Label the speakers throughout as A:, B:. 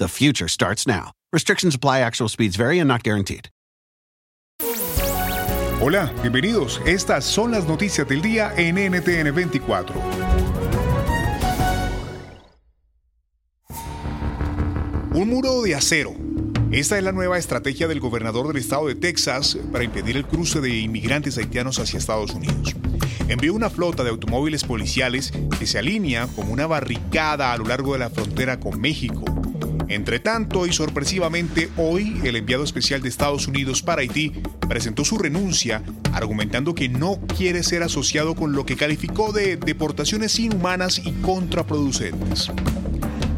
A: The future starts now. Restrictions apply, actual speeds vary and not guaranteed.
B: Hola, bienvenidos. Estas son las noticias del día en NTN 24. Un muro de acero. Esta es la nueva estrategia del gobernador del estado de Texas para impedir el cruce de inmigrantes haitianos hacia Estados Unidos. Envió una flota de automóviles policiales que se alinea como una barricada a lo largo de la frontera con México entre tanto, y sorpresivamente, hoy el enviado especial de Estados Unidos para Haití presentó su renuncia, argumentando que no quiere ser asociado con lo que calificó de deportaciones inhumanas y contraproducentes.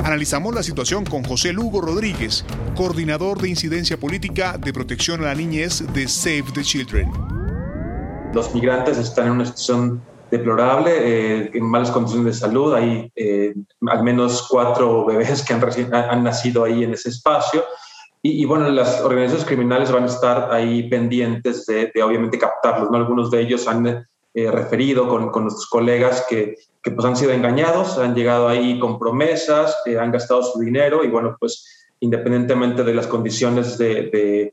B: Analizamos la situación con José Lugo Rodríguez, coordinador de incidencia política de protección a la niñez de Save the Children.
C: Los migrantes están en una situación deplorable, eh, en malas condiciones de salud. Hay eh, al menos cuatro bebés que han, han nacido ahí en ese espacio. Y, bueno, las organizaciones criminales van a estar ahí pendientes de, obviamente captarlos. ¿no? Algunos de ellos han eh, referido con, con, nuestros colegas que, que, pues han sido engañados, han llegado ahí con promesas, han gastado su dinero y bueno, pues independientemente de las condiciones de,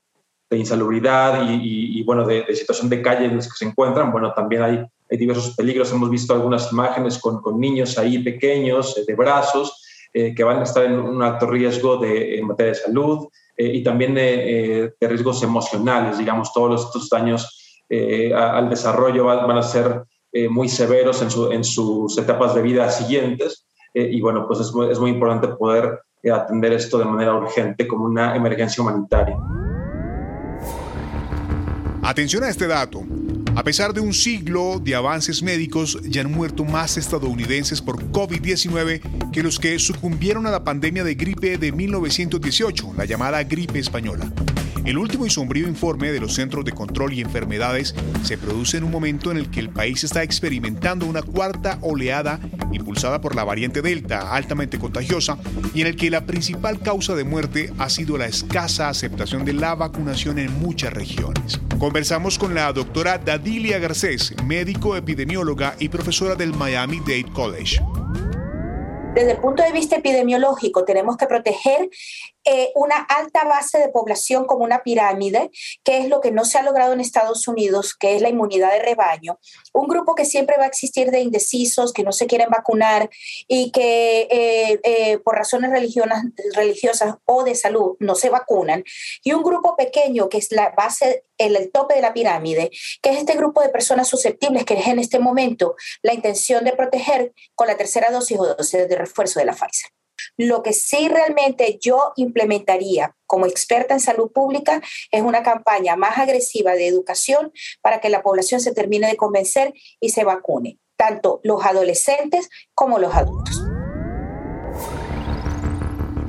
C: de, insalubridad y, y, bueno, de, situación de calle en las que se encuentran, bueno, también hay hay diversos peligros. Hemos visto algunas imágenes con, con niños ahí pequeños, eh, de brazos, eh, que van a estar en un alto riesgo de, en materia de salud eh, y también de, riesgos emocionales. Digamos, todos estos daños al desarrollo van, a ser muy severos en, su, en, sus etapas de vida siguientes. y bueno, pues es es muy importante poder atender esto de manera urgente como una emergencia humanitaria.
B: Atención a este dato. A pesar de un siglo de avances médicos, ya han muerto más estadounidenses por COVID-19 que los que sucumbieron a la pandemia de gripe de 1918, la llamada gripe española. El último y sombrío informe de los Centros de Control y Enfermedades se produce en un momento en el que el país está experimentando una cuarta oleada impulsada por la variante Delta, altamente contagiosa, y en el que la principal causa de muerte ha sido la escasa aceptación de la vacunación en muchas regiones. Conversamos con la doctora Dadilia Garcés, médico epidemióloga y profesora del Miami-Dade College.
D: Desde el punto de vista epidemiológico, tenemos que proteger eh, una alta base de población como una pirámide, que es lo que no se ha logrado en Estados Unidos, que es la inmunidad de rebaño. Un grupo que siempre va a existir de indecisos, que no se quieren vacunar y que eh, eh, por razones religiosas o de salud no se vacunan. Y un grupo pequeño, que es la base, el, el tope de la pirámide, que es este grupo de personas susceptibles que es en este momento la intención de proteger con la tercera dosis o dosis de refuerzo de la Pfizer. Lo que sí realmente yo implementaría como experta en salud pública es una campaña más agresiva de educación para que la población se termine de convencer y se vacune, tanto los adolescentes como los adultos.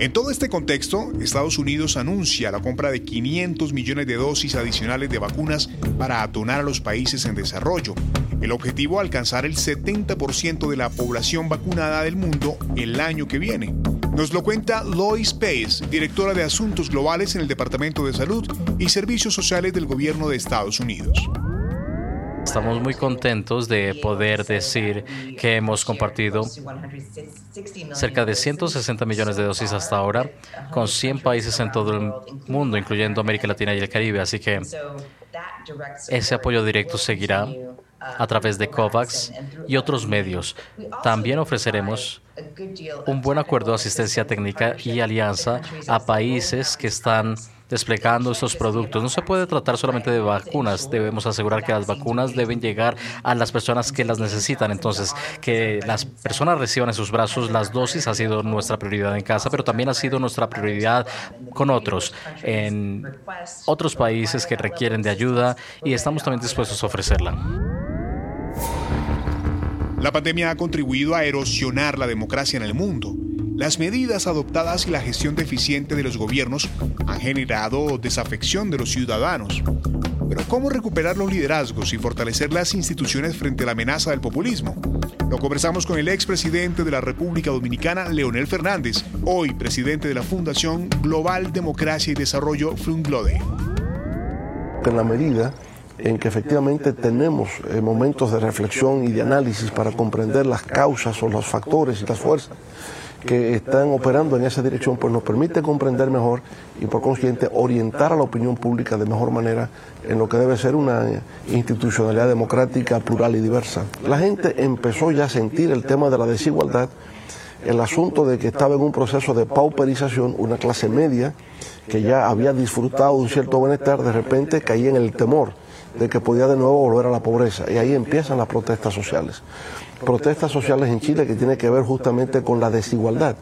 B: En todo este contexto, Estados Unidos anuncia la compra de 500 millones de dosis adicionales de vacunas para atonar a los países en desarrollo. El objetivo alcanzar el 70% de la población vacunada del mundo el año que viene. Nos lo cuenta Lois Pace, directora de Asuntos Globales en el Departamento de Salud y Servicios Sociales del Gobierno de Estados Unidos.
E: Estamos muy contentos de poder decir que hemos compartido cerca de 160 millones de dosis hasta ahora con 100 países en todo el mundo, incluyendo América Latina y el Caribe. Así que ese apoyo directo seguirá a través de COVAX y otros medios. También ofreceremos un buen acuerdo de asistencia técnica y alianza a países que están desplegando estos productos. No se puede tratar solamente de vacunas, debemos asegurar que las vacunas deben llegar a las personas que las necesitan. Entonces, que las personas reciban en sus brazos las dosis ha sido nuestra prioridad en casa, pero también ha sido nuestra prioridad con otros, en otros países que requieren de ayuda y estamos también dispuestos a ofrecerla.
B: La pandemia ha contribuido a erosionar la democracia en el mundo. Las medidas adoptadas y la gestión deficiente de los gobiernos han generado desafección de los ciudadanos. Pero ¿cómo recuperar los liderazgos y fortalecer las instituciones frente a la amenaza del populismo? Lo conversamos con el expresidente de la República Dominicana, Leonel Fernández, hoy presidente de la Fundación Global Democracia y Desarrollo Flunglode.
F: En la medida en que efectivamente tenemos eh, momentos de reflexión y de análisis para comprender las causas o los factores y las fuerzas que están operando en esa dirección, pues nos permite comprender mejor y por consiguiente orientar a la opinión pública de mejor manera en lo que debe ser una institucionalidad democrática, plural y diversa. La gente empezó ya a sentir el tema de la desigualdad, el asunto de que estaba en un proceso de pauperización, una clase media que ya había disfrutado de un cierto bienestar, de repente caía en el temor de que podía de nuevo volver a la pobreza. Y ahí empiezan las protestas sociales. Protestas sociales en Chile que tiene que ver justamente con la desigualdad,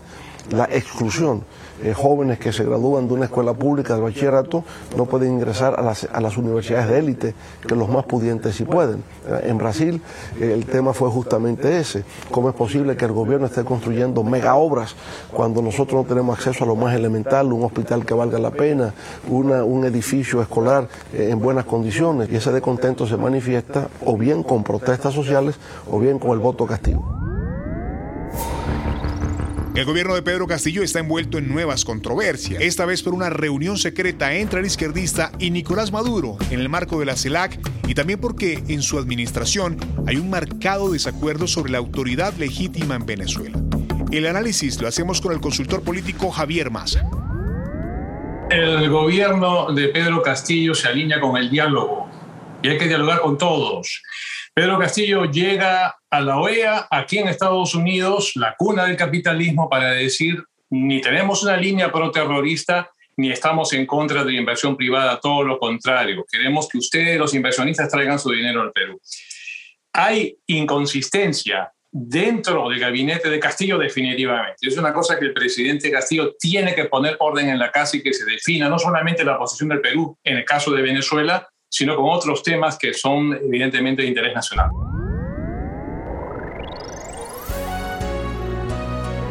F: la exclusión eh, jóvenes que se gradúan de una escuela pública de bachillerato no pueden ingresar a las, a las universidades de élite, que los más pudientes sí pueden. Eh, en Brasil eh, el tema fue justamente ese. ¿Cómo es posible que el gobierno esté construyendo mega obras cuando nosotros no tenemos acceso a lo más elemental, un hospital que valga la pena, una, un edificio escolar en buenas condiciones? Y ese descontento se manifiesta o bien con protestas sociales o bien con el voto castigo.
B: El gobierno de Pedro Castillo está envuelto en nuevas controversias, esta vez por una reunión secreta entre el izquierdista y Nicolás Maduro en el marco de la CELAC y también porque en su administración hay un marcado desacuerdo sobre la autoridad legítima en Venezuela. El análisis lo hacemos con el consultor político Javier Massa.
G: El gobierno de Pedro Castillo se alinea con el diálogo y hay que dialogar con todos. Pedro Castillo llega a la OEA aquí en Estados Unidos, la cuna del capitalismo, para decir ni tenemos una línea pro-terrorista ni estamos en contra de la inversión privada, todo lo contrario. Queremos que ustedes, los inversionistas, traigan su dinero al Perú. Hay inconsistencia dentro del gabinete de Castillo definitivamente. Es una cosa que el presidente Castillo tiene que poner orden en la casa y que se defina no solamente la posición del Perú en el caso de Venezuela, sino con otros temas que son evidentemente de interés nacional.